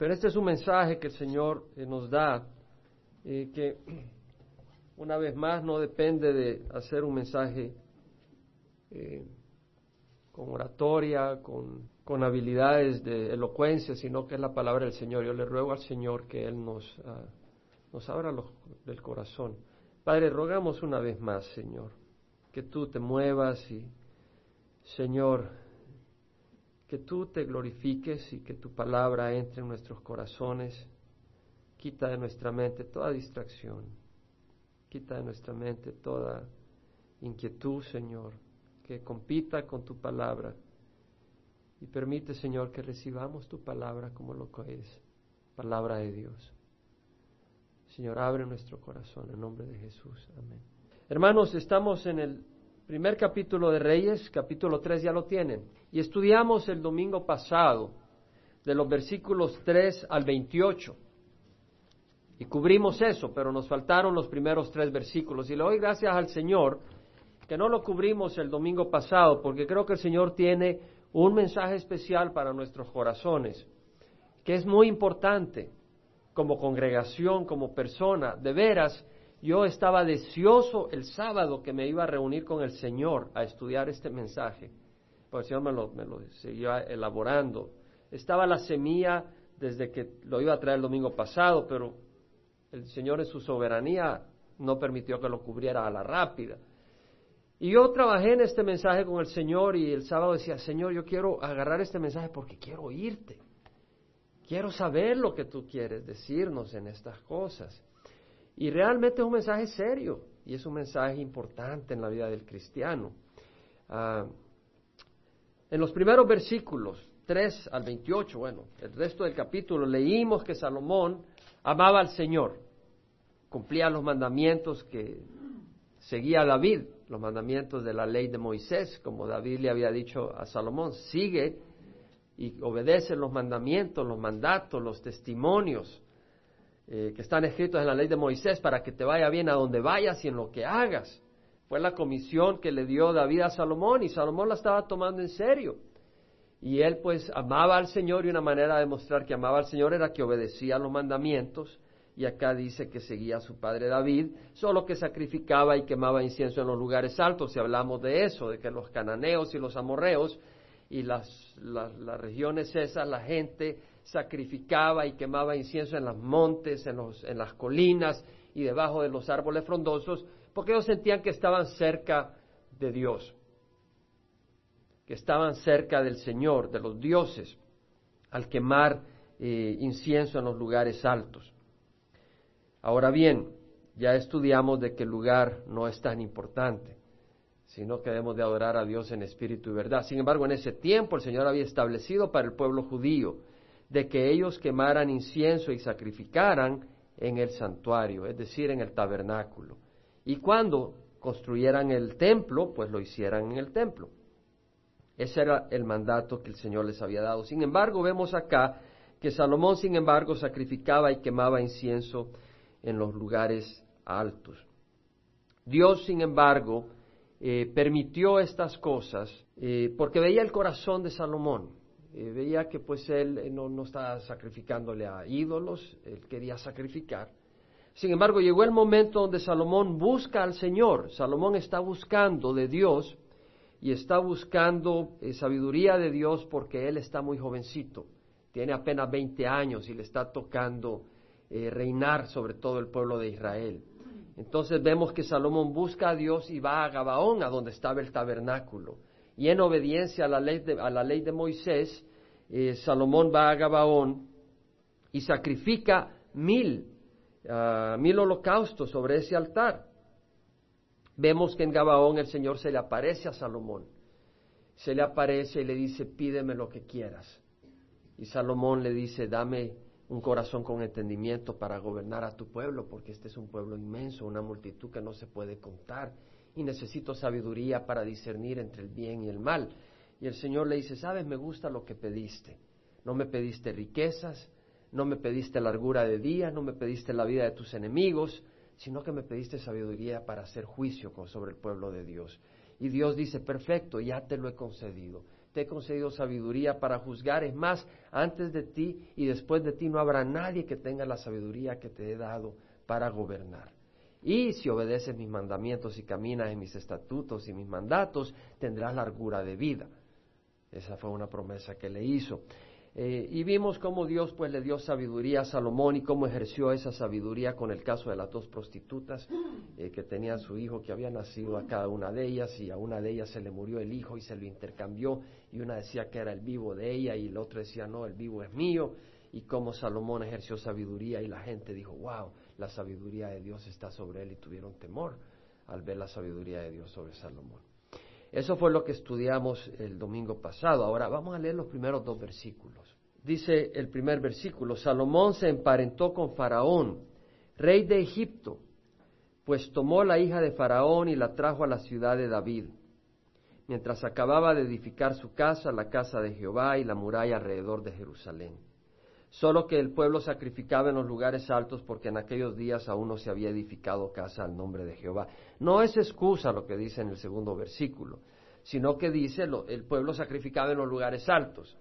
Pero este es un mensaje que el Señor eh, nos da, eh, que una vez más no depende de hacer un mensaje eh, con oratoria, con, habilidades de elocuencia, sino que es la palabra del Señor. Yo le ruego al Señor que Él nos, uh, nos abra los, del corazón. Padre, rogamos una vez más, Señor, que tú te muevas y, Señor, que tú te glorifiques y que tu palabra entre en nuestros corazones. Quita de nuestra mente toda distracción. Quita de nuestra mente toda inquietud, Señor, que compita con tu palabra. Y permite, Señor, que recibamos tu palabra como lo que es, palabra de Dios. Señor, abre nuestro corazón en nombre de Jesús. Amén. Hermanos, estamos en el primer capítulo de Reyes, capítulo 3 ya lo tienen. Y estudiamos el domingo pasado de los versículos 3 al 28. Y cubrimos eso, pero nos faltaron los primeros tres versículos. Y le doy gracias al Señor que no lo cubrimos el domingo pasado, porque creo que el Señor tiene un mensaje especial para nuestros corazones, que es muy importante como congregación, como persona. De veras, yo estaba deseoso el sábado que me iba a reunir con el Señor a estudiar este mensaje, porque el Señor me lo, me lo elaborando. Estaba la semilla desde que lo iba a traer el domingo pasado, pero el Señor en su soberanía no permitió que lo cubriera a la rápida. Y yo trabajé en este mensaje con el Señor y el sábado decía, Señor, yo quiero agarrar este mensaje porque quiero oírte. Quiero saber lo que tú quieres decirnos en estas cosas. Y realmente es un mensaje serio y es un mensaje importante en la vida del cristiano. Ah, en los primeros versículos, 3 al 28, bueno, el resto del capítulo, leímos que Salomón amaba al Señor, cumplía los mandamientos que seguía David, los mandamientos de la ley de Moisés, como David le había dicho a Salomón, sigue y obedece los mandamientos, los mandatos, los testimonios eh, que están escritos en la ley de Moisés para que te vaya bien a donde vayas y en lo que hagas. Fue la comisión que le dio David a Salomón y Salomón la estaba tomando en serio. Y él pues amaba al Señor y una manera de demostrar que amaba al Señor era que obedecía los mandamientos y acá dice que seguía a su padre David, solo que sacrificaba y quemaba incienso en los lugares altos, si hablamos de eso, de que los cananeos y los amorreos y las, las regiones esas, la gente sacrificaba y quemaba incienso en los montes, en, los, en las colinas y debajo de los árboles frondosos, porque ellos sentían que estaban cerca de Dios, que estaban cerca del Señor, de los dioses, al quemar eh, incienso en los lugares altos. Ahora bien, ya estudiamos de que el lugar no es tan importante, sino que debemos de adorar a Dios en espíritu y verdad. Sin embargo, en ese tiempo el Señor había establecido para el pueblo judío de que ellos quemaran incienso y sacrificaran en el santuario, es decir, en el tabernáculo. Y cuando construyeran el templo, pues lo hicieran en el templo. Ese era el mandato que el Señor les había dado. Sin embargo, vemos acá que Salomón, sin embargo, sacrificaba y quemaba incienso en los lugares altos. Dios, sin embargo, eh, permitió estas cosas eh, porque veía el corazón de Salomón. Eh, veía que pues él eh, no, no estaba sacrificándole a ídolos, él quería sacrificar. Sin embargo, llegó el momento donde Salomón busca al Señor. Salomón está buscando de Dios y está buscando eh, sabiduría de Dios porque él está muy jovencito. Tiene apenas 20 años y le está tocando reinar sobre todo el pueblo de Israel. Entonces vemos que Salomón busca a Dios y va a Gabaón, a donde estaba el tabernáculo y en obediencia a la ley de, a la ley de Moisés, eh, Salomón va a Gabaón y sacrifica mil, ah, mil holocaustos sobre ese altar. Vemos que en Gabaón el Señor se le aparece a Salomón, se le aparece y le dice, pídeme lo que quieras. Y Salomón le dice, dame un corazón con entendimiento para gobernar a tu pueblo, porque este es un pueblo inmenso, una multitud que no se puede contar y necesito sabiduría para discernir entre el bien y el mal. Y el Señor le dice, sabes, me gusta lo que pediste. No me pediste riquezas, no me pediste largura de día, no me pediste la vida de tus enemigos, sino que me pediste sabiduría para hacer juicio sobre el pueblo de Dios. Y Dios dice, perfecto, ya te lo he concedido. te he concedido sabiduría para juzgar. Es más, antes de ti y después de ti no habrá nadie que tenga la sabiduría que te he dado para gobernar. Y si obedeces mis mandamientos y caminas en mis estatutos y mis mandatos, tendrás largura de vida. Esa fue una promesa que le hizo. Eh, y vimos cómo Dios pues le dio sabiduría a Salomón y cómo ejerció esa sabiduría con el caso de las dos prostitutas eh, que tenían su hijo que había nacido a cada una de ellas y a una de ellas se le murió el hijo y se lo intercambió y una decía que era el vivo de ella y la otra decía no, el vivo es mío y cómo Salomón ejerció sabiduría y la gente dijo wow, la sabiduría de Dios está sobre él y tuvieron temor al ver la sabiduría de Dios sobre Salomón. Eso fue lo que estudiamos el domingo pasado. Ahora vamos a leer los primeros dos versículos. Dice el primer versículo, Salomón se emparentó con Faraón, rey de Egipto, pues tomó la hija de Faraón y la trajo a la ciudad de David, mientras acababa de edificar su casa, la casa de Jehová y la muralla alrededor de Jerusalén. Solo que el pueblo sacrificaba en los lugares altos porque en aquellos días aún no se había edificado casa al nombre de Jehová. No es excusa lo que dice en el segundo versículo, sino que dice el pueblo sacrificaba en los lugares altos.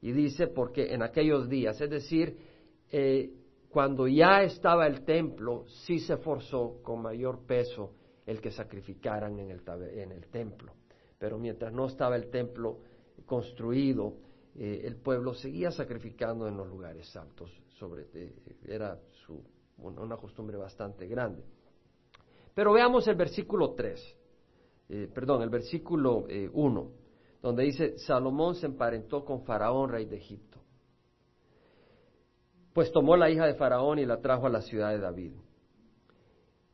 Y dice porque en aquellos días, es decir, eh, cuando ya estaba el templo, sí se forzó con mayor peso el que sacrificaran en el, en el templo. Pero mientras no estaba el templo construido, eh, el pueblo seguía sacrificando en los lugares altos, sobre, eh, era su, una, costumbre bastante grande. Pero veamos el versículo 3, eh, perdón, el versículo 1, donde dice, Salomón se emparentó con Faraón, rey de Egipto. Pues tomó la hija de Faraón y la trajo a la ciudad de David.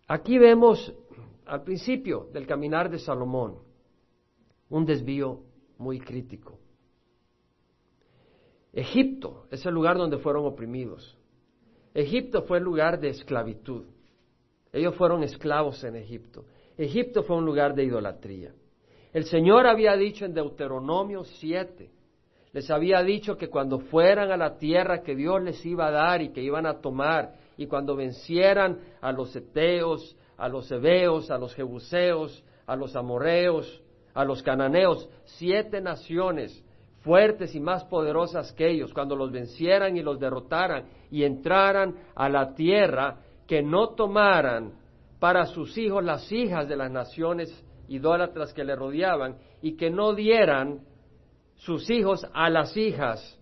Aquí vemos al principio del caminar de Salomón un desvío muy crítico. Egipto es el lugar donde fueron oprimidos. Egipto fue el lugar de esclavitud. Ellos fueron esclavos en Egipto. Egipto fue un lugar de idolatría. El Señor había dicho en Deuteronomio 7, les había dicho que cuando fueran a la tierra que Dios les iba a dar y que iban a tomar, y cuando vencieran a los eteos, a los hebeos, a los jebuseos, a los amorreos, a los cananeos, siete naciones fuertes y más poderosas que ellos, cuando los vencieran y los derrotaran y entraran a la tierra, que no tomaran para sus hijos las hijas de las naciones idólatras que le rodeaban y que no dieran sus hijos a las hijas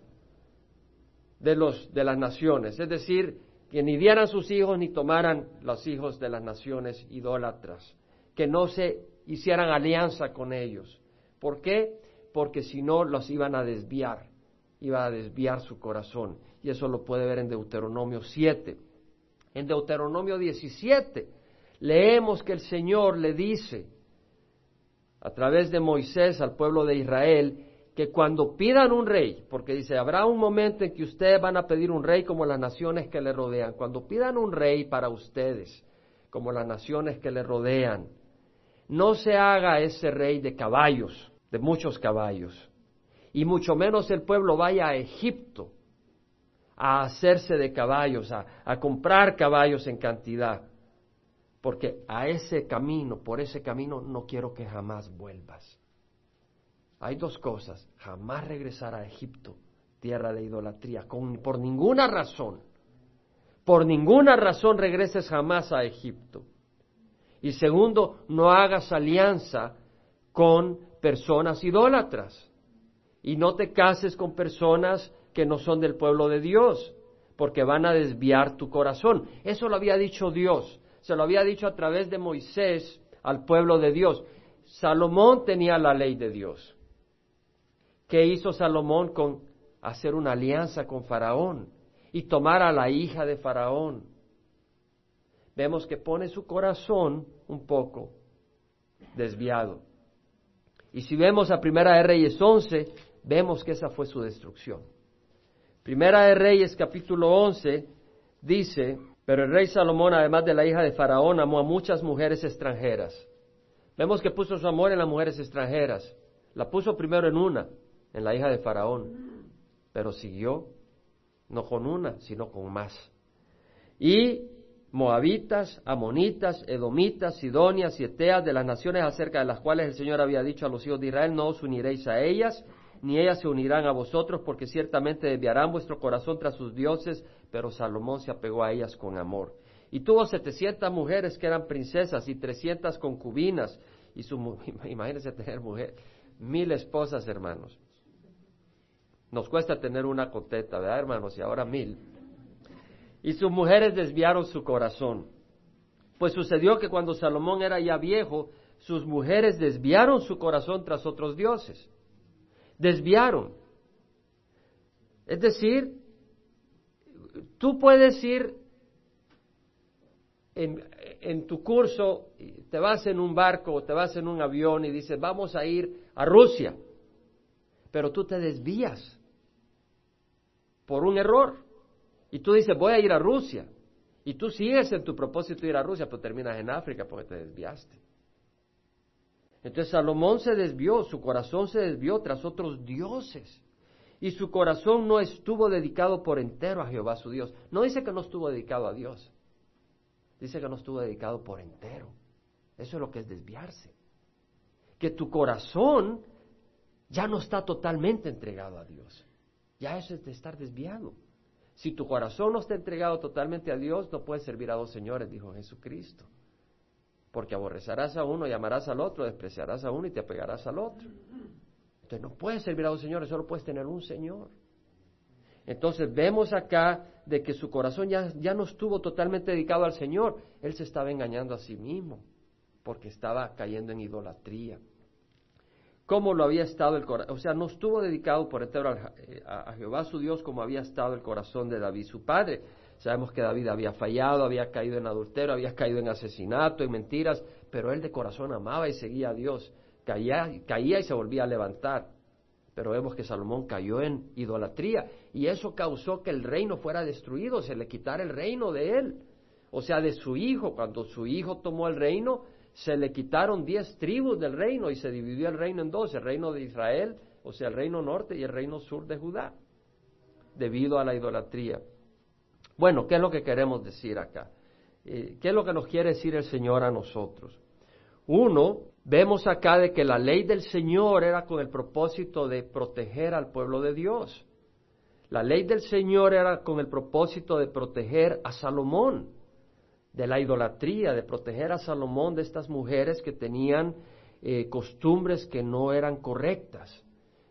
de, los, de las naciones, es decir, que ni dieran sus hijos ni tomaran los hijos de las naciones idólatras, que no se hicieran alianza con ellos. ¿Por qué? Porque si no los iban a desviar, iba a desviar su corazón. Y eso lo puede ver en Deuteronomio 7. En Deuteronomio 17 leemos que el Señor le dice a través de Moisés al pueblo de Israel que cuando pidan un rey, porque dice, habrá un momento en que ustedes van a pedir un rey como las naciones que le rodean, cuando pidan un rey para ustedes, como las naciones que le rodean, no se haga ese rey de caballos, de muchos caballos, y mucho menos el pueblo vaya a Egipto a hacerse de caballos, a, a comprar caballos en cantidad, porque a ese camino, por ese camino, no quiero que jamás vuelvas. Hay dos cosas, jamás regresar a Egipto, tierra de idolatría, con, por ninguna razón, por ninguna razón regreses jamás a Egipto. Y segundo, no hagas alianza con personas idólatras. Y no te cases con personas que no son del pueblo de Dios, porque van a desviar tu corazón. Eso lo había dicho Dios, se lo había dicho a través de Moisés al pueblo de Dios. Salomón tenía la ley de Dios. ¿Qué hizo Salomón con hacer una alianza con Faraón y tomar a la hija de Faraón? Vemos que pone su corazón un poco desviado. Y si vemos a Primera de Reyes 11, vemos que esa fue su destrucción. Primera de Reyes capítulo 11 dice, pero el rey Salomón, además de la hija de Faraón, amó a muchas mujeres extranjeras. Vemos que puso su amor en las mujeres extranjeras. La puso primero en una, en la hija de Faraón, pero siguió no con una, sino con más. Y moabitas, amonitas, edomitas, sidonias y eteas de las naciones acerca de las cuales el Señor había dicho a los hijos de Israel, no os uniréis a ellas, ni ellas se unirán a vosotros, porque ciertamente desviarán vuestro corazón tras sus dioses, pero Salomón se apegó a ellas con amor. Y tuvo setecientas mujeres que eran princesas y trescientas concubinas, y su, imagínense tener mujer, mil esposas, hermanos. Nos cuesta tener una coteta, ¿verdad, hermanos? Y ahora mil. Y sus mujeres desviaron su corazón. Pues sucedió que cuando Salomón era ya viejo, sus mujeres desviaron su corazón tras otros dioses. Desviaron. Es decir, tú puedes ir en, en, tu curso, te vas en un barco o te vas en un avión y dices, vamos a ir a Rusia, pero tú te desvías por un error. Y tú dices, voy a ir a Rusia. Y tú sigues en tu propósito ir a Rusia, pero terminas en África porque te desviaste. Entonces Salomón se desvió, su corazón se desvió tras otros dioses. Y su corazón no estuvo dedicado por entero a Jehová su Dios. No dice que no estuvo dedicado a Dios. Dice que no estuvo dedicado por entero. Eso es lo que es desviarse. Que tu corazón ya no está totalmente entregado a Dios. Ya eso es de estar desviado. Si tu corazón no está entregado totalmente a Dios, no puedes servir a dos señores, dijo Jesucristo. Porque aborrecerás a uno y amarás al otro, despreciarás a uno y te apegarás al otro. Entonces no puedes servir a dos señores, solo puedes tener un Señor. Entonces vemos acá de que su corazón ya, ya no estuvo totalmente dedicado al Señor, él se estaba engañando a sí mismo, porque estaba cayendo en idolatría cómo lo había estado el corazón, o sea, no estuvo dedicado por eh, a, Jehová su Dios como había estado el corazón de David su padre. Sabemos que David había fallado, había caído en adulterio, había caído en asesinato, en mentiras, pero él de corazón amaba y seguía a Dios. Caía, caía y se volvía a levantar. Pero vemos que Salomón cayó en idolatría y eso causó que el reino fuera destruido, se le quitara el reino de él, o sea, de su hijo. Cuando su hijo tomó el reino, se le quitaron diez tribus del reino y se dividió el reino en dos, el reino de Israel, o sea, el reino norte y el reino sur de Judá, debido a la idolatría. Bueno, ¿qué es lo que queremos decir acá? Eh, ¿Qué es lo que nos quiere decir el Señor a nosotros? Uno, vemos acá de que la ley del Señor era con el propósito de proteger al pueblo de Dios. La ley del Señor era con el propósito de proteger a Salomón de la idolatría, de proteger a Salomón de estas mujeres que tenían eh, costumbres que no eran correctas.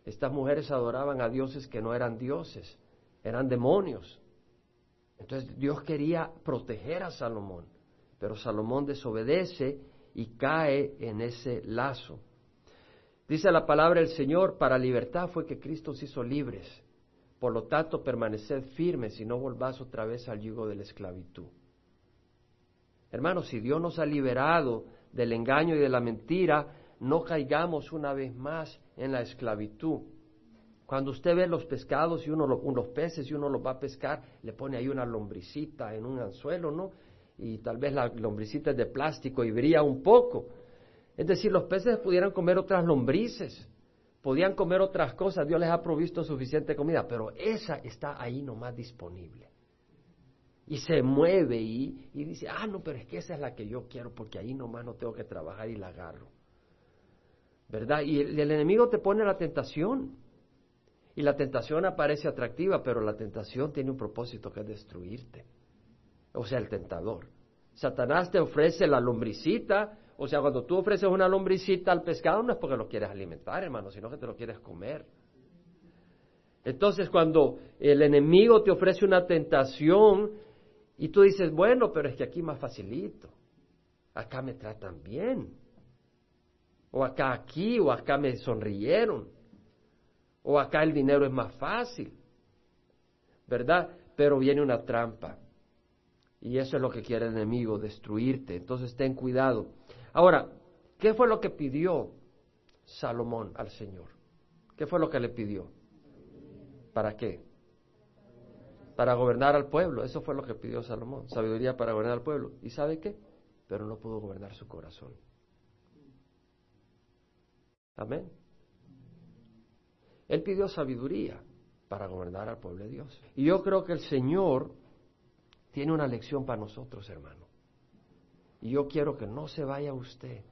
Estas mujeres adoraban a dioses que no eran dioses, eran demonios. Entonces Dios quería proteger a Salomón, pero Salomón desobedece y cae en ese lazo. Dice la palabra del Señor, para libertad fue que Cristo se hizo libres. Por lo tanto, permaneced firmes y no volváis otra vez al yugo de la esclavitud. Hermanos, si Dios nos ha liberado del engaño y de la mentira, no caigamos una vez más en la esclavitud. Cuando usted ve los pescados y uno los peces y uno los va a pescar, le pone ahí una lombricita en un anzuelo, ¿no? Y tal vez la lombricita es de plástico y brilla un poco. Es decir, los peces pudieran comer otras lombrices, podían comer otras cosas, Dios les ha provisto suficiente comida, pero esa está ahí nomás disponible y se mueve y, dice, ah, no, pero es que esa es la que yo quiero porque ahí nomás no tengo que trabajar y la agarro. ¿Verdad? Y el, el, enemigo te pone la tentación. Y la tentación aparece atractiva, pero la tentación tiene un propósito que es destruirte. O sea, el tentador. Satanás te ofrece la lombricita, o sea, cuando tú ofreces una lombricita al pescado no es porque lo quieres alimentar, hermano, sino que te lo quieres comer. Entonces, cuando el enemigo te ofrece una tentación, y tú dices, bueno, pero es que aquí más facilito. Acá me tratan bien. O acá aquí, o acá me sonrieron. O acá el dinero es más fácil. ¿Verdad? Pero viene una trampa. Y eso es lo que quiere el enemigo, destruirte. Entonces ten cuidado. Ahora, ¿qué fue lo que pidió Salomón al Señor? ¿Qué fue lo que le pidió? ¿Para qué? Para gobernar al pueblo. Eso fue lo que pidió Salomón, sabiduría para gobernar al pueblo. ¿Y sabe qué? Pero no pudo gobernar su corazón. Amén. Él pidió sabiduría para gobernar al pueblo de Dios. Y yo creo que el Señor tiene una lección para nosotros, hermano. Y yo quiero que no se vaya usted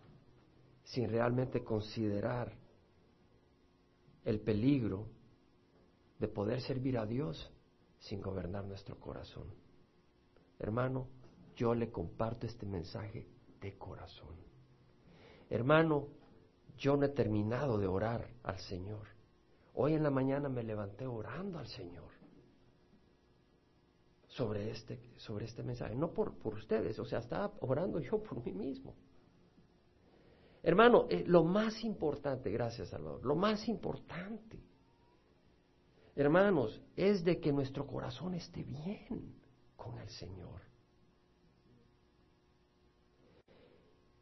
sin realmente considerar el peligro de poder servir a Dios sin gobernar nuestro corazón. Hermano, yo le comparto este mensaje de corazón. Hermano, yo no he terminado de orar al Señor. Hoy en la mañana me levanté orando al Señor sobre este, sobre este mensaje, no por, por ustedes, o sea, estaba orando yo por mí mismo. Hermano, eh, lo más importante, gracias Salvador, lo más importante, hermanos, es de que nuestro corazón esté bien con el Señor.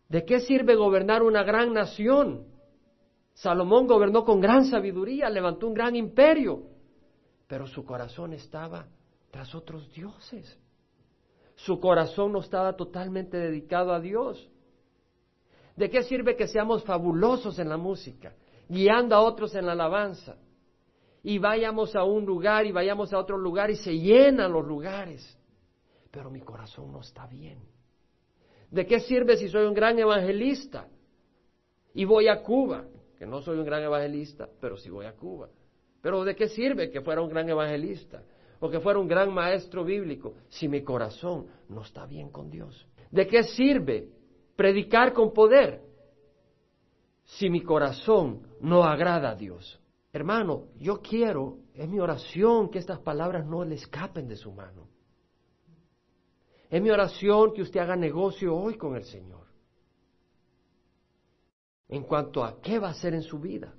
¿De qué sirve gobernar una gran nación? Salomón gobernó con gran sabiduría, levantó un gran imperio, pero su corazón estaba tras otros dioses. Su corazón no estaba totalmente dedicado a Dios. ¿De qué sirve que seamos fabulosos en la música, guiando a otros en la alabanza? Y vayamos a un lugar y vayamos a otro lugar y se llenan los lugares, pero mi corazón no está bien. ¿De qué sirve si soy un gran evangelista y voy a Cuba? Que no soy un gran evangelista, pero sí voy a Cuba. Pero ¿de qué sirve que fuera un gran evangelista o que fuera un gran maestro bíblico si mi corazón no está bien con Dios? ¿De qué sirve predicar con poder si mi corazón no agrada a Dios? Hermano, yo quiero, es mi oración, que estas palabras no le escapen de su mano. Es mi oración que usted haga negocio hoy con el Señor. En cuanto a qué va a hacer en su vida.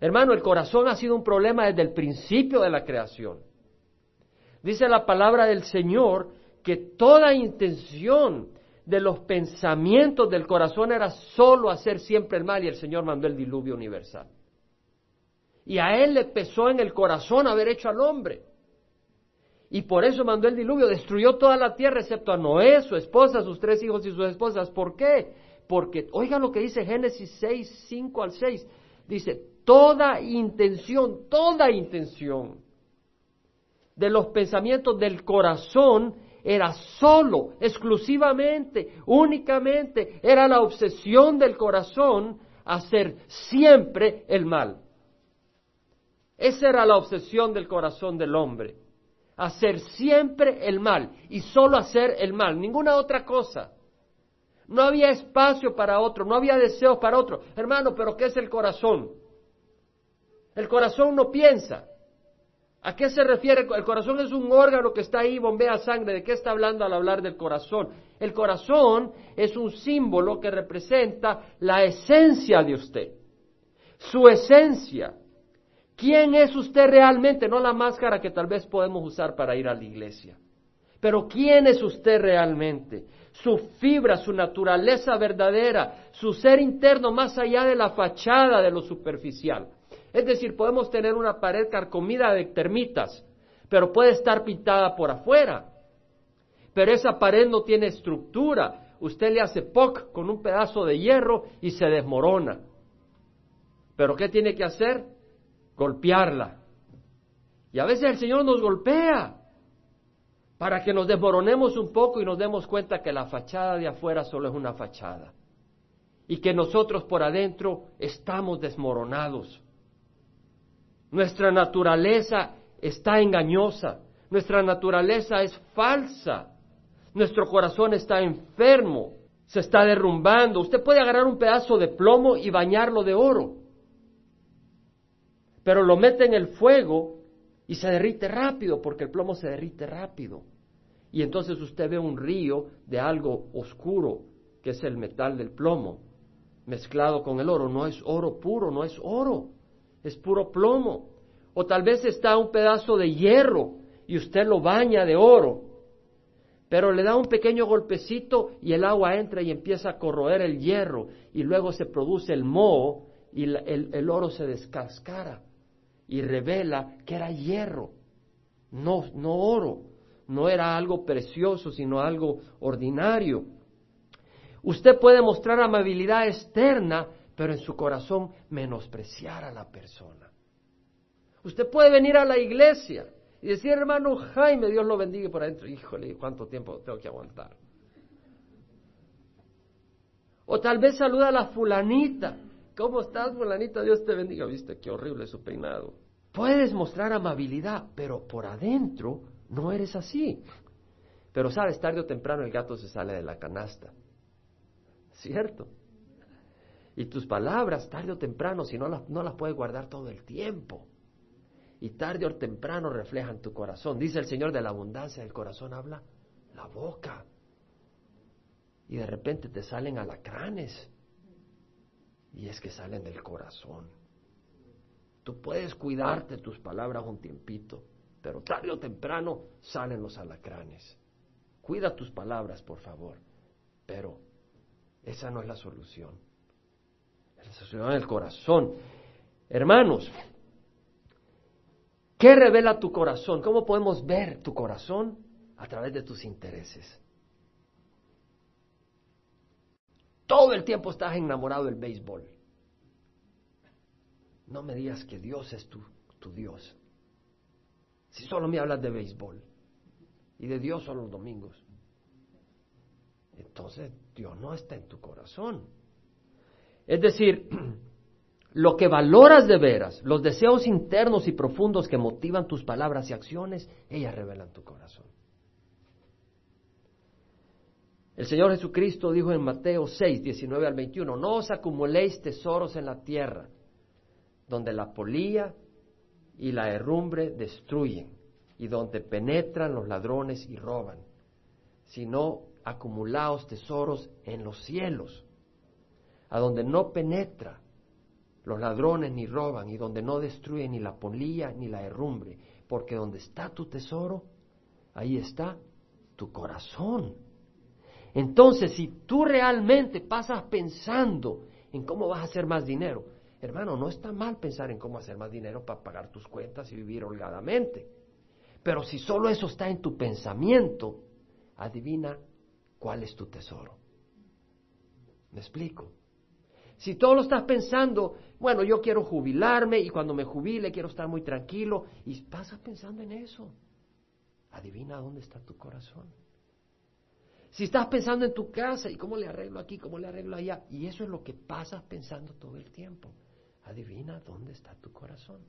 Hermano, el corazón ha sido un problema desde el principio de la creación. Dice la palabra del Señor que toda intención de los pensamientos del corazón era solo hacer siempre el mal y el Señor mandó el diluvio universal. Y a él le pesó en el corazón haber hecho al hombre. Y por eso mandó el diluvio, destruyó toda la tierra excepto a Noé, su esposa, sus tres hijos y sus esposas. ¿Por qué? Porque, oiga lo que dice Génesis 6, 5 al 6. Dice, toda intención, toda intención de los pensamientos del corazón era solo, exclusivamente, únicamente, era la obsesión del corazón hacer siempre el mal. Esa era la obsesión del corazón del hombre hacer siempre el mal y solo hacer el mal, ninguna otra cosa. No había espacio para otro, no había deseos para otro. Hermano, pero ¿qué es el corazón? El corazón no piensa. ¿A qué se refiere? El corazón es un órgano que está ahí, bombea sangre. ¿De qué está hablando al hablar del corazón? El corazón es un símbolo que representa la esencia de usted. Su esencia. ¿Quién es usted realmente? No la máscara que tal vez podemos usar para ir a la iglesia. Pero ¿quién es usted realmente? Su fibra, su naturaleza verdadera, su ser interno más allá de la fachada de lo superficial. Es decir, podemos tener una pared carcomida de termitas, pero puede estar pintada por afuera. Pero esa pared no tiene estructura. Usted le hace poc con un pedazo de hierro y se desmorona. Pero ¿qué tiene que hacer? Golpearla. Y a veces el Señor nos golpea para que nos desmoronemos un poco y nos demos cuenta que la fachada de afuera solo es una fachada y que nosotros por adentro estamos desmoronados. Nuestra naturaleza está engañosa, nuestra naturaleza es falsa, nuestro corazón está enfermo, se está derrumbando. Usted puede agarrar un pedazo de plomo y bañarlo de oro pero lo mete en el fuego y se derrite rápido, porque el plomo se derrite rápido. Y entonces usted ve un río de algo oscuro, que es el metal del plomo, mezclado con el oro. No es oro puro, no es oro, es puro plomo. O tal vez está un pedazo de hierro y usted lo baña de oro, pero le da un pequeño golpecito y el agua entra y empieza a corroer el hierro y luego se produce el moho y el, el oro se descascara y revela que era hierro, no, no oro, no era algo precioso, sino algo ordinario. Usted puede mostrar amabilidad externa, pero en su corazón menospreciar a la persona. Usted puede venir a la iglesia y decir, hermano Jaime, Dios lo bendiga por adentro. Híjole, ¿cuánto tiempo tengo que aguantar? O tal vez saluda a la fulanita ¿Cómo estás, fulanita? Dios te bendiga. ¿Viste qué horrible su peinado? Puedes mostrar amabilidad, pero por adentro no eres así. Pero sabes, tarde o temprano el gato se sale de la canasta. ¿Cierto? Y tus palabras, tarde o temprano, si no las, no las puedes guardar todo el tiempo. Y tarde o temprano reflejan tu corazón. Dice el Señor de la abundancia del corazón, habla la boca. Y de repente te salen alacranes. Y es que salen del corazón. Tú puedes cuidarte tus palabras un tiempito, pero tarde o temprano salen los alacranes. Cuida tus palabras, por favor. Pero esa no es la solución. La solución es el corazón. Hermanos, ¿qué revela tu corazón? ¿Cómo podemos ver tu corazón? A través de tus intereses. Todo el tiempo estás enamorado del béisbol. No me digas que Dios es tu, tu Dios. Si solo me hablas de béisbol y de Dios son los domingos, entonces Dios no está en tu corazón. Es decir, lo que valoras de veras, los deseos internos y profundos que motivan tus palabras y acciones, ellas revelan tu corazón. El Señor Jesucristo dijo en Mateo 6, 19 al 21, no os acumuléis tesoros en la tierra, donde la polilla y la herrumbre destruyen, y donde penetran los ladrones y roban, sino acumulaos tesoros en los cielos, a donde no penetra los ladrones ni roban, y donde no destruyen ni la polilla ni la herrumbre, porque donde está tu tesoro, ahí está tu corazón. Entonces, si tú realmente pasas pensando en cómo vas a hacer más dinero, hermano, no está mal pensar en cómo hacer más dinero para pagar tus cuentas y vivir holgadamente. Pero si solo eso está en tu pensamiento, adivina cuál es tu tesoro. ¿Me explico? Si todo lo estás pensando, bueno, yo quiero jubilarme y cuando me jubile quiero estar muy tranquilo y pasas pensando en eso, adivina dónde está tu corazón. Si estás pensando en tu casa y cómo le arreglo aquí, cómo le arreglo allá, y eso es lo que pasas pensando todo el tiempo, adivina dónde está tu corazón.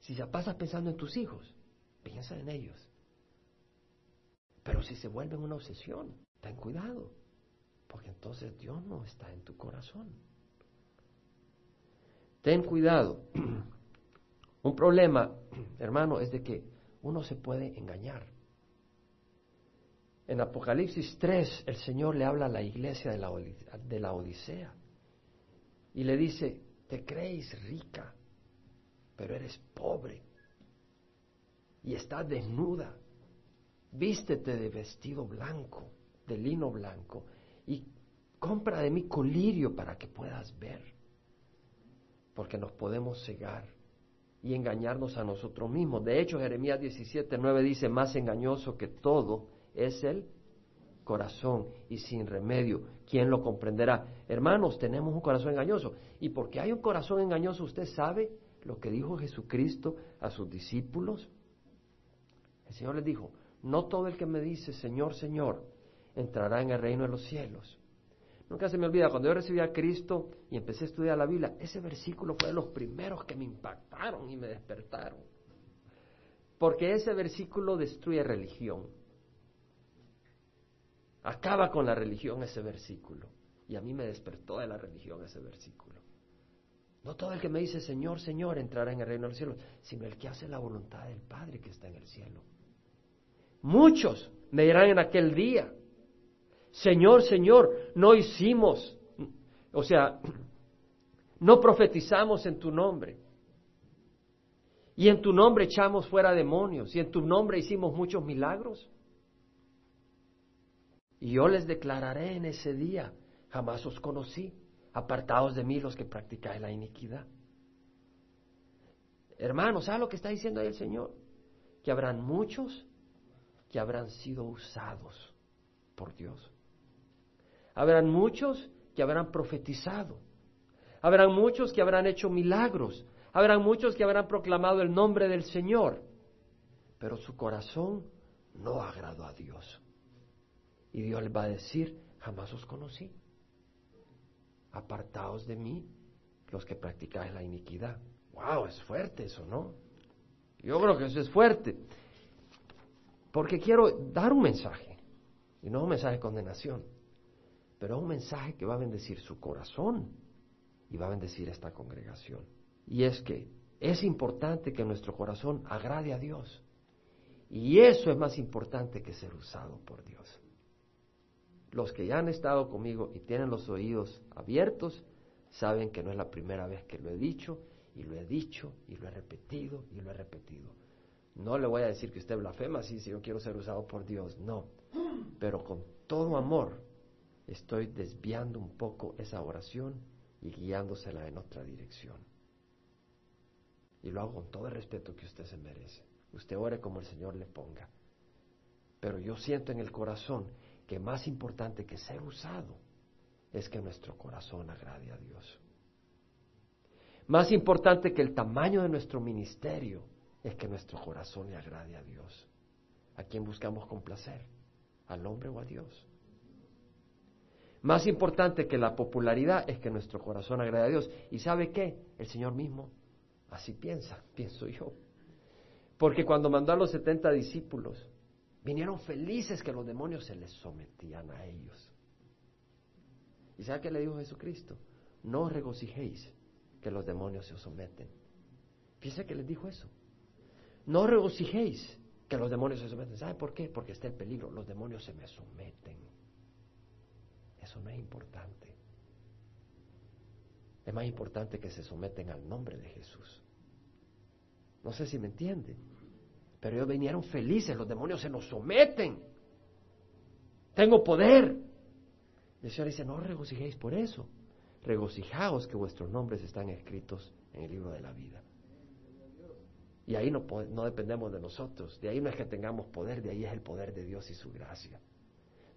Si ya pasas pensando en tus hijos, piensa en ellos. Pero si se vuelven una obsesión, ten cuidado, porque entonces Dios no está en tu corazón. Ten cuidado. Un problema, hermano, es de que uno se puede engañar. En Apocalipsis 3 el Señor le habla a la iglesia de la, de la Odisea y le dice, te crees rica, pero eres pobre y estás desnuda. Vístete de vestido blanco, de lino blanco, y compra de mí colirio para que puedas ver, porque nos podemos cegar y engañarnos a nosotros mismos. De hecho, Jeremías 17, 9 dice, más engañoso que todo es el corazón y sin remedio. ¿Quién lo comprenderá? Hermanos, tenemos un corazón engañoso. Y porque hay un corazón engañoso, usted sabe lo que dijo Jesucristo a sus discípulos. El Señor les dijo, no todo el que me dice Señor, Señor, entrará en el reino de los cielos. Nunca se me olvida, cuando yo recibí a Cristo y empecé a estudiar la Biblia, ese versículo fue de los primeros que me impactaron y me despertaron. Porque ese versículo destruye religión. Acaba con la religión ese versículo. Y a mí me despertó de la religión ese versículo. No todo el que me dice Señor, Señor entrará en el reino de los cielos, sino el que hace la voluntad del Padre que está en el cielo. Muchos me dirán en aquel día, Señor, Señor, no hicimos, o sea, no profetizamos en tu nombre. Y en tu nombre echamos fuera demonios. Y en tu nombre hicimos muchos milagros. Y yo les declararé en ese día, jamás os conocí, apartados de mí los que practicáis la iniquidad. Hermanos, ¿sabe lo que está diciendo ahí el Señor? Que habrán muchos que habrán sido usados por Dios. Habrán muchos que habrán profetizado. Habrán muchos que habrán hecho milagros. Habrán muchos que habrán proclamado el nombre del Señor. Pero su corazón no agradó a Dios. Y Dios les va a decir, jamás os conocí. apartaos de mí, los que practicáis la iniquidad. ¡Wow! Es fuerte eso, ¿no? Yo creo que eso es fuerte. Porque quiero dar un mensaje, y no un mensaje de condenación, pero un mensaje que va a bendecir su corazón y va a bendecir esta congregación. Y es que es importante que nuestro corazón agrade a Dios. Y eso es más importante que ser usado por Dios. Los que ya han estado conmigo y tienen los oídos abiertos, saben que no es la primera vez que lo he dicho, y lo he dicho, y lo he repetido, y lo he repetido. No le voy a decir que usted blasfema así si yo quiero ser usado por Dios, no. Pero con todo amor estoy desviando un poco esa oración y guiándosela en otra dirección. Y lo hago con todo el respeto que usted se merece. Usted ore como el Señor le ponga. Pero yo siento en el corazón que más importante que ser usado es que nuestro corazón agrade a Dios. Más importante que el tamaño de nuestro ministerio es que nuestro corazón le agrade a Dios. ¿A quién buscamos complacer? ¿Al hombre o a Dios? Más importante que la popularidad es que nuestro corazón agrade a Dios. ¿Y sabe qué? El Señor mismo así piensa, pienso yo. Porque cuando mandó a los setenta discípulos, vinieron felices que los demonios se les sometían a ellos. ¿Y sabe qué le dijo Jesucristo? No os regocijéis que los demonios se os someten. Fíjese que les dijo eso. No os regocijéis que los demonios se someten. ¿Sabe por qué? Porque está el peligro. Los demonios se me someten. Eso no es importante. Es más importante que se someten al nombre de Jesús. No sé si me entienden. Pero ellos vinieron felices, los demonios se nos someten. Tengo poder. el Señor dice, no regocijéis por eso. Regocijaos que vuestros nombres están escritos en el libro de la vida. Y ahí no, dependemos de nosotros. De ahí no es que tengamos poder, de ahí es el poder de Dios y su gracia.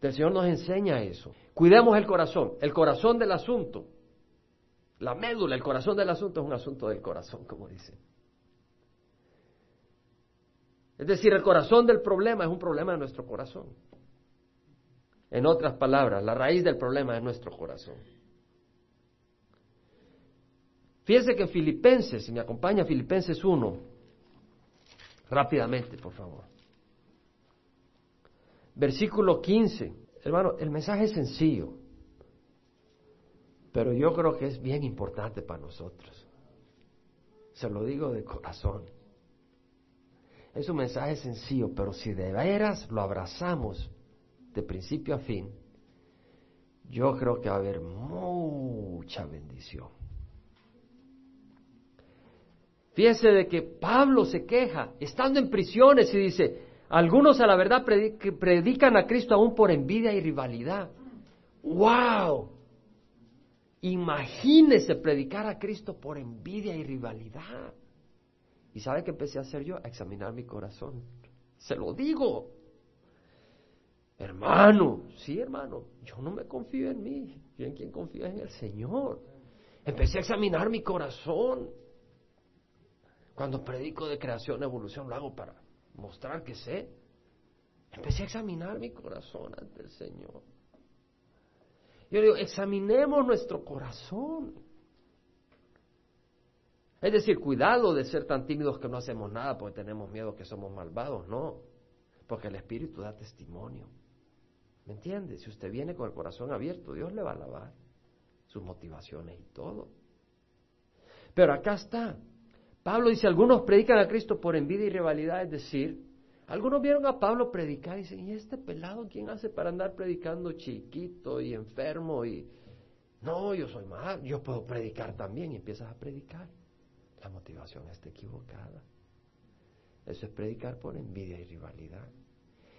El Señor nos enseña eso. Cuidemos el corazón, el corazón del asunto. La médula, el corazón del asunto es un asunto del corazón, como dice. Es decir, el corazón del problema es un problema de nuestro corazón. En otras palabras, la raíz del problema es nuestro corazón. Fíjense que en Filipenses, si me acompaña Filipenses 1, rápidamente, por favor. Versículo 15. Hermano, el mensaje es sencillo, pero yo creo que es bien importante para nosotros. Se lo digo de corazón. Es un mensaje sencillo, pero si de veras lo abrazamos de principio a fin, yo creo que va a haber mucha bendición. Fíjese de que Pablo se queja, estando en prisiones, y dice, algunos a la verdad predican a Cristo aún por envidia y rivalidad. ¡Wow! Imagínese predicar a Cristo por envidia y rivalidad. ¿Y sabe qué empecé a hacer yo? A examinar mi corazón. Se lo digo. Hermano, sí hermano, yo no me confío en mí. Yo en quién confío en el Señor. Empecé a examinar mi corazón. Cuando predico de creación, evolución, lo hago para mostrar que sé. Empecé a examinar mi corazón ante el Señor. Yo digo, examinemos nuestro corazón. Es decir, cuidado de ser tan tímidos que no hacemos nada porque tenemos miedo que somos malvados, no. Porque el Espíritu da testimonio. ¿Me entiende? Si usted viene con el corazón abierto, Dios le va a lavar sus motivaciones y todo. Pero acá está. Pablo dice, algunos predican a Cristo por envidia y rivalidad, es decir, algunos vieron a Pablo predicar y dicen, ¿y este pelado quién hace para andar predicando chiquito y enfermo? Y no, yo soy más, yo puedo predicar también y empiezas a predicar. La motivación está equivocada. Eso es predicar por envidia y rivalidad.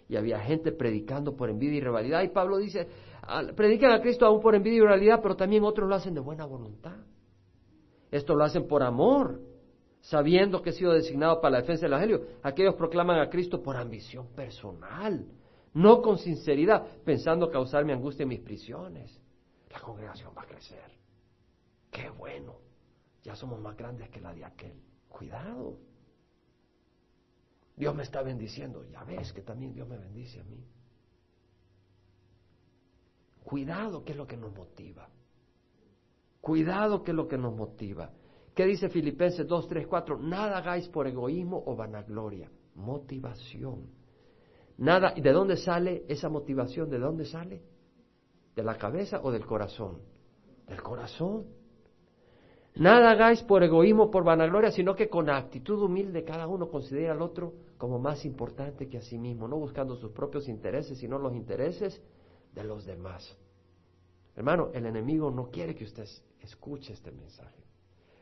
Y había gente predicando por envidia y rivalidad. Y Pablo dice, predican a Cristo aún por envidia y rivalidad, pero también otros lo hacen de buena voluntad. Esto lo hacen por amor, sabiendo que he sido designado para la defensa del Evangelio. Aquellos proclaman a Cristo por ambición personal, no con sinceridad, pensando causarme angustia en mis prisiones. La congregación va a crecer. Qué bueno ya somos más grandes que la de aquel. Cuidado. Dios me está bendiciendo. Ya ves que también Dios me bendice a mí. Cuidado, ¿qué es lo que nos motiva? Cuidado que es lo que nos motiva. ¿Qué dice Filipenses 2, 3, 4? Nada hagáis por egoísmo o vanagloria. Motivación. Nada, ¿y de dónde sale esa motivación? ¿De dónde sale? ¿De la cabeza o del corazón? Del corazón. Nada hagáis por egoísmo por vanagloria, sino que con actitud humilde cada uno considere al otro como más importante que a sí mismo, no buscando sus propios intereses, sino los intereses de los demás. Hermano, el enemigo no quiere que usted escuche este mensaje.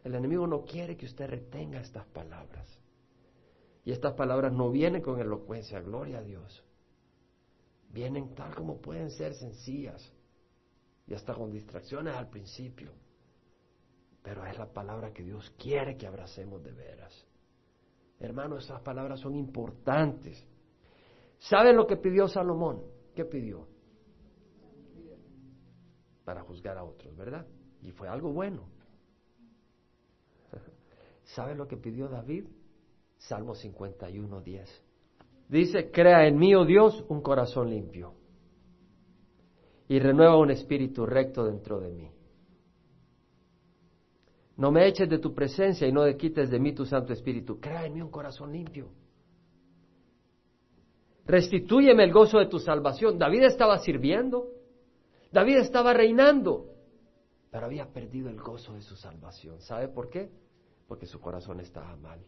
El enemigo no quiere que usted retenga estas palabras. Y estas palabras no vienen con elocuencia, gloria a Dios. Vienen tal como pueden ser sencillas y hasta con distracciones al principio. Pero es la palabra que Dios quiere que abracemos de veras. Hermano, esas palabras son importantes. ¿Saben lo que pidió Salomón? ¿Qué pidió? Para juzgar a otros, ¿verdad? Y fue algo bueno. ¿Sabe lo que pidió David? Salmo 51, 10. Dice, crea en mí, oh Dios, un corazón limpio y renueva un espíritu recto dentro de mí. No me eches de tu presencia y no te quites de mí tu Santo Espíritu. Crea un corazón limpio. Restitúyeme el gozo de tu salvación. David estaba sirviendo. David estaba reinando. Pero había perdido el gozo de su salvación. ¿Sabe por qué? porque su corazón estaba mal.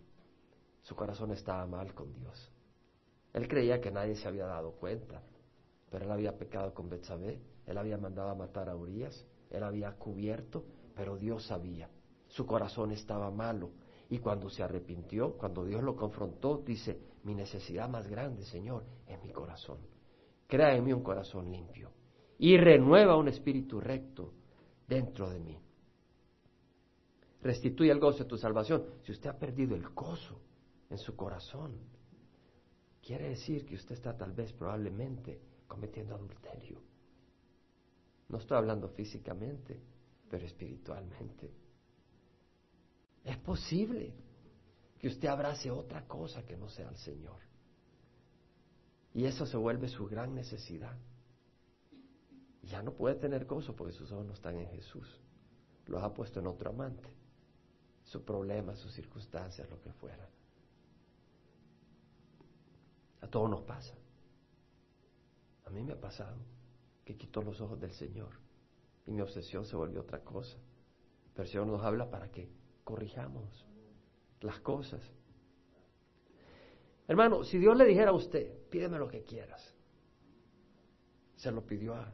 Su corazón estaba mal con Dios. Él creía que nadie se había dado cuenta, pero él había pecado con Betsabé, él había mandado a matar a Urias, él había cubierto, pero Dios sabía. Su corazón estaba malo. Y cuando se arrepintió, cuando Dios lo confrontó, dice, mi necesidad más grande, Señor, es mi corazón. Crea en mí un corazón limpio y renueva un espíritu recto dentro de mí restituye el gozo de tu salvación. Si usted ha perdido el gozo en su corazón, quiere decir que usted está tal vez probablemente cometiendo adulterio. No estoy hablando físicamente, pero espiritualmente. Es posible que usted abrace otra cosa que no sea el Señor. Y eso se vuelve su gran necesidad. ya no puede tener gozo porque sus ojos no están en Jesús. Los ha puesto en otro amante su problema, sus circunstancias, lo que fuera. A todos nos pasa. A mí me ha pasado que quito los ojos del Señor y mi obsesión se volvió otra cosa. Pero el Señor nos habla para que corrijamos las cosas. Hermano, si Dios le dijera a usted, pídeme lo que quieras, se lo pidió a,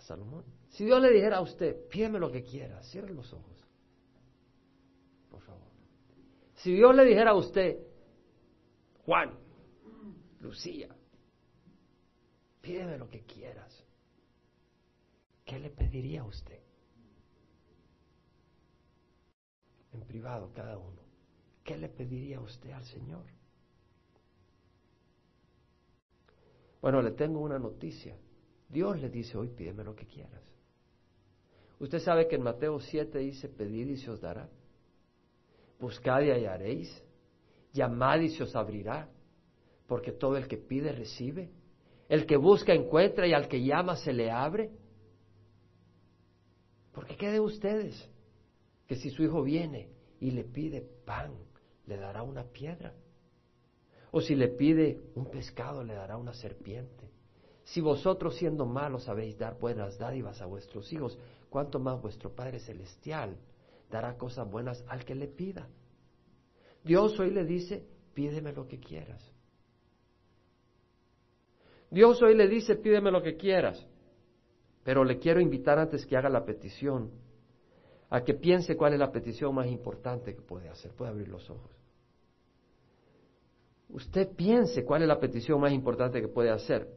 Salomón. Si Dios le dijera a usted, pídeme lo que quieras, cierre los ojos. Si Dios le dijera a usted, Juan, Lucía, pídeme lo que quieras, ¿qué le pediría a usted? En privado cada uno. ¿Qué le pediría usted al Señor? Bueno, le tengo una noticia. Dios le dice hoy, pídeme lo que quieras. Usted sabe que en Mateo 7 dice, pedid y se os dará buscad y hallaréis, llamad y se os abrirá, porque todo el que pide recibe, el que busca encuentra y al que llama se le abre. Porque qué de ustedes que si su hijo viene y le pide pan, le dará una piedra? O si le pide un pescado, le dará una serpiente. Si vosotros siendo malos sabéis dar buenas dádivas a vuestros hijos, ¿cuánto más vuestro Padre Celestial dará cosas buenas al que le pida. Dios hoy le dice, pídeme lo que quieras. Dios hoy le dice, pídeme lo que quieras. Pero le quiero invitar antes que haga la petición, a que piense cuál es la petición más importante que puede hacer. Puede abrir los ojos. Usted piense cuál es la petición más importante que puede hacer.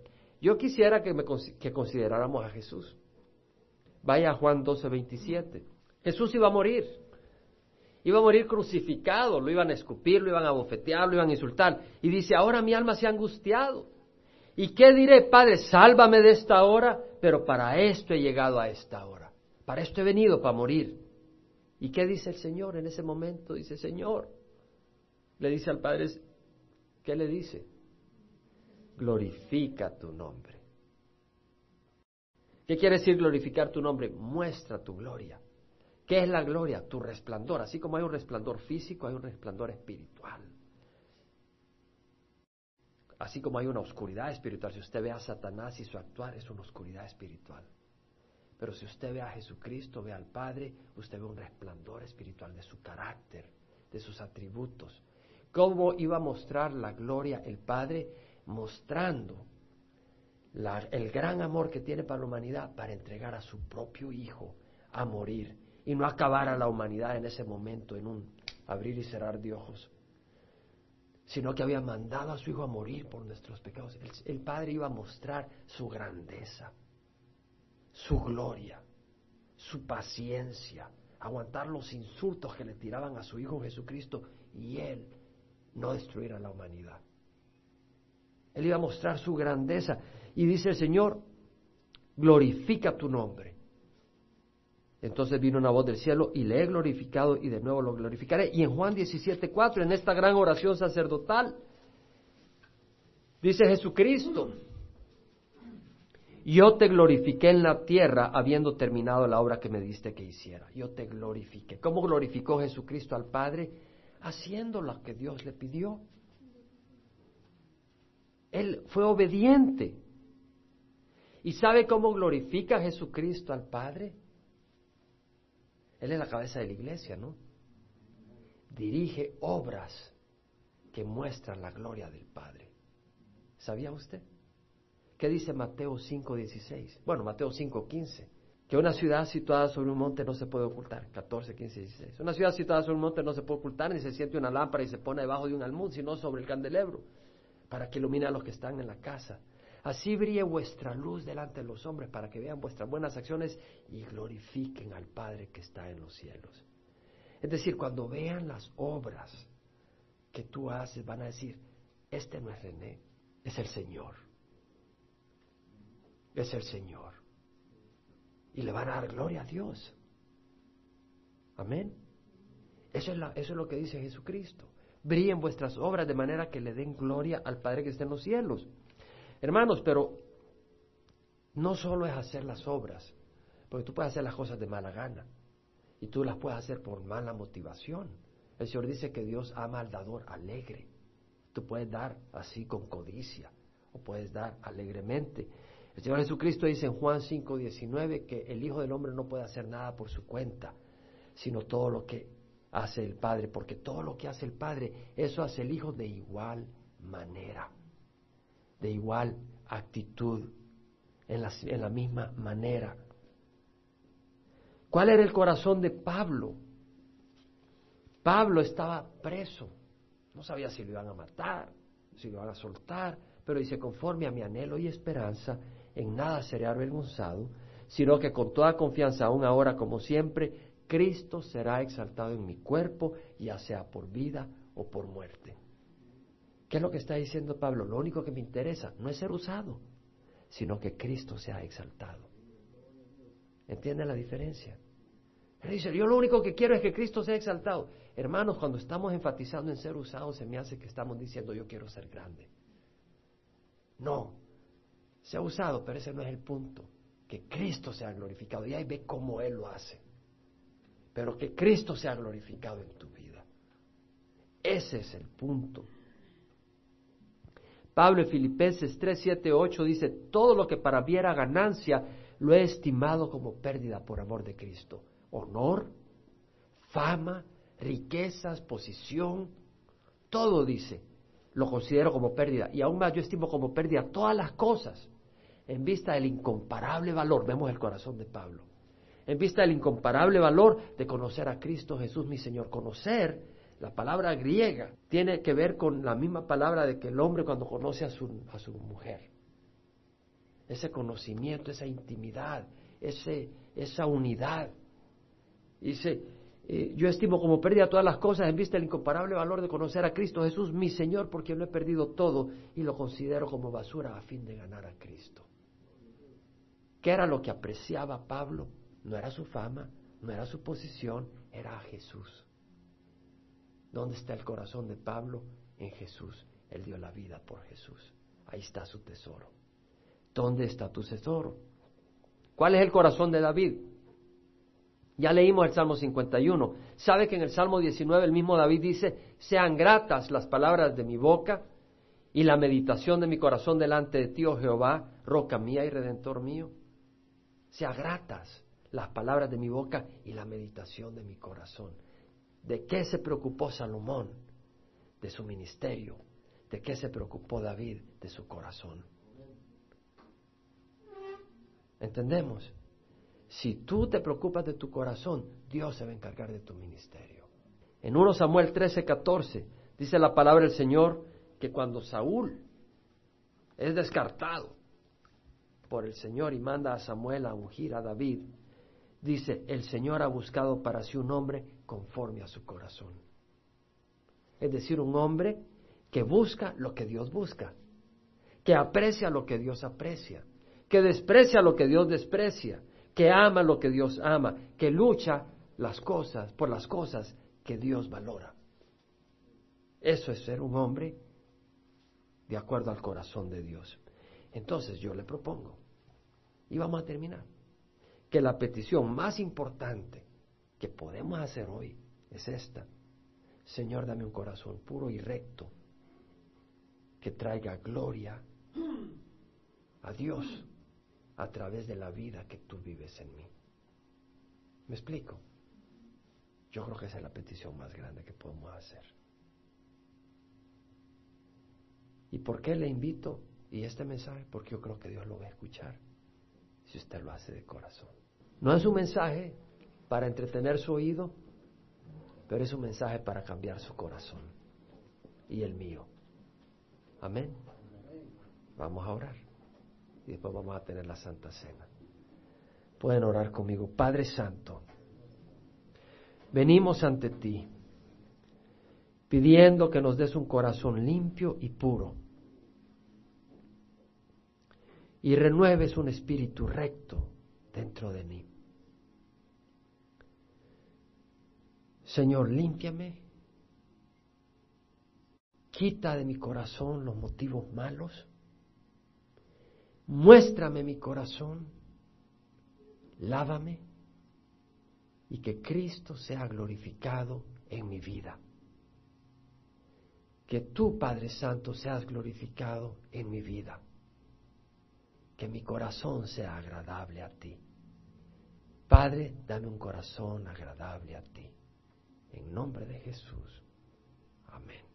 Yo quisiera que, me, que consideráramos a Jesús. Vaya a Juan 12, 27. Jesús iba a morir. Iba a morir crucificado, lo iban a escupir, lo iban a bofetear, lo iban a insultar. Y dice, ahora mi alma se ha angustiado. ¿Y qué diré, Padre? Sálvame de esta hora, pero para esto he llegado a esta hora. Para esto he venido, para morir. ¿Y qué dice el Señor en ese momento? Dice, Señor, le dice al Padre, ¿qué le dice? Glorifica tu nombre. ¿Qué quiere decir glorificar tu nombre? Muestra tu gloria ¿Qué es la gloria? Tu resplandor. Así como hay un resplandor físico, hay un resplandor espiritual. Así como hay una oscuridad espiritual. Si usted ve a Satanás y su actuar, es una oscuridad espiritual. Pero si usted ve a Jesucristo, ve al Padre, usted ve un resplandor espiritual de su carácter, de sus atributos. ¿Cómo iba a mostrar la gloria el Padre? Mostrando el gran amor que tiene para la humanidad para entregar a su propio Hijo a morir y no acabar a la humanidad en ese momento en un abrir y cerrar de ojos, sino que había mandado a su Hijo a morir por nuestros pecados. el Padre iba a mostrar su grandeza su gloria, su paciencia, aguantar los insultos que le tiraban a su Hijo Jesucristo y Él no destruir a la humanidad. Él iba a mostrar su grandeza y dice el Señor, glorifica tu nombre. Entonces vino una voz del cielo y le he glorificado y de nuevo lo glorificaré. Y en Juan 17:4, en esta gran oración sacerdotal, dice Jesucristo, yo te glorifiqué en la tierra habiendo terminado la obra que me diste que hiciera. Yo te glorifiqué. ¿Cómo glorificó Jesucristo al Padre? Haciendo lo que Dios le pidió. Él fue obediente. ¿Y sabe cómo glorifica Jesucristo al Padre? Él es la cabeza de la iglesia, ¿no? Dirige obras que muestran la gloria del Padre. ¿Sabía usted? ¿Qué dice Mateo 5.16? Bueno, Mateo 5.15. Que una ciudad situada sobre un monte no se puede ocultar. 14, 15, 16. Una ciudad situada sobre un monte no se puede ocultar ni se siente una lámpara y se pone debajo de un almud, sino sobre el candelebro, para que ilumine a los que están en la casa. Así brille vuestra luz delante de los hombres, para que vean vuestras buenas acciones y glorifiquen al Padre que está en los cielos. Es decir, cuando vean las obras que tú haces, van a decir, este no es René, es el Señor es el Señor. Y le van a dar gloria a Dios. Amén. Eso es, eso es lo que dice Jesucristo. Brillen vuestras obras de manera que le den gloria al Padre que está en los cielos. Hermanos, pero no solo es hacer las obras, porque tú puedes hacer las cosas de mala gana y tú las puedes hacer por mala motivación. El Señor dice que Dios ama al dador alegre. Tú puedes dar así con codicia o puedes dar alegremente. El Señor Jesucristo dice en Juan 5, 19 que el Hijo del Hombre no puede hacer nada por su cuenta, sino todo lo que hace el Padre, porque todo lo que hace el Padre, eso hace el Hijo de igual manera, de igual actitud, en la, en la misma manera. ¿Cuál era el corazón de Pablo? Pablo estaba preso, no sabía si lo iban a matar, si lo iban a soltar, pero dice, conforme a mi anhelo y esperanza, en nada seré avergonzado, sino que con toda confianza, aún ahora como siempre, Cristo será exaltado en mi cuerpo, ya sea por vida o por muerte. ¿Qué es lo que está diciendo Pablo? Lo único que me interesa no es ser usado, sino que Cristo sea exaltado. ¿Entiende la diferencia? Él dice, yo lo único que quiero es que Cristo sea exaltado. Hermanos, cuando estamos enfatizando en ser usados, se me hace que estamos diciendo, yo quiero ser grande. No, se ha usado, pero ese no es el punto. Que Cristo sea glorificado. Y ahí ve cómo Él lo hace. Pero que Cristo sea glorificado en tu vida. Ese es el punto. Pablo en Filipenses 3, 7, 8 dice, todo lo que para mí era ganancia, lo he estimado como pérdida por amor de Cristo. Honor, fama, riquezas, posición, todo dice, lo considero como pérdida. Y aún más yo estimo como pérdida todas las cosas en vista del incomparable valor, vemos el corazón de Pablo, en vista del incomparable valor de conocer a Cristo Jesús mi Señor. Conocer, la palabra griega, tiene que ver con la misma palabra de que el hombre cuando conoce a su, a su mujer. Ese conocimiento, esa intimidad, ese, esa unidad. Dice, eh, yo estimo como pérdida todas las cosas en vista del incomparable valor de conocer a Cristo Jesús, mi Señor, porque lo he perdido todo y lo considero como basura a fin de ganar a Cristo. ¿Qué era lo que apreciaba Pablo? No era su fama, no era su posición, era a Jesús. ¿Dónde está el corazón de Pablo? En Jesús. Él dio la vida por Jesús. Ahí está su tesoro. ¿Dónde está tu tesoro? ¿Cuál es el corazón de David? Ya leímos el Salmo 51. ¿Sabe que en el Salmo 19 el mismo David dice, sean gratas las palabras de mi boca y la meditación de mi corazón delante de ti, oh Jehová, roca mía y redentor mío? Sean gratas las palabras de mi boca y la meditación de mi corazón. ¿De qué se preocupó Salomón? De su ministerio. ¿De qué se preocupó David? De su corazón. ¿Entendemos? Si tú te preocupas de tu corazón, Dios se va a encargar de tu ministerio. En 1 Samuel 13, 14 dice la palabra del Señor que cuando Saúl es descartado por el Señor y manda a Samuel a ungir a David, dice, el Señor ha buscado para sí un hombre conforme a su corazón. Es decir, un hombre que busca lo que Dios busca, que aprecia lo que Dios aprecia, que desprecia lo que Dios desprecia, que ama lo que Dios ama, que lucha las cosas por las cosas que Dios valora. Eso es ser un hombre de acuerdo al corazón de Dios. Entonces yo le propongo, y vamos a terminar, que la petición más importante que podemos hacer hoy es esta. Señor, dame un corazón puro y recto que traiga gloria a Dios a través de la vida que tú vives en mí. ¿Me explico? Yo creo que esa es la petición más grande que podemos hacer. ¿Y por qué le invito y este mensaje? Porque yo creo que Dios lo va a escuchar si usted lo hace de corazón. No es un mensaje para entretener su oído, pero es un mensaje para cambiar su corazón y el mío. Amén. Vamos a orar y después vamos a tener la Santa Cena. Pueden orar conmigo. Padre Santo, venimos ante ti pidiendo que nos des un corazón limpio y puro y renueves un espíritu recto dentro de mí. Señor, límpiame, quita de mi corazón los motivos malos, muéstrame mi corazón, lávame. Y que Cristo sea glorificado en mi vida. Que tú, Padre Santo, seas glorificado en mi vida que mi corazón sea agradable a ti. Padre, dame un corazón agradable a ti. En nombre de Jesús. Amén.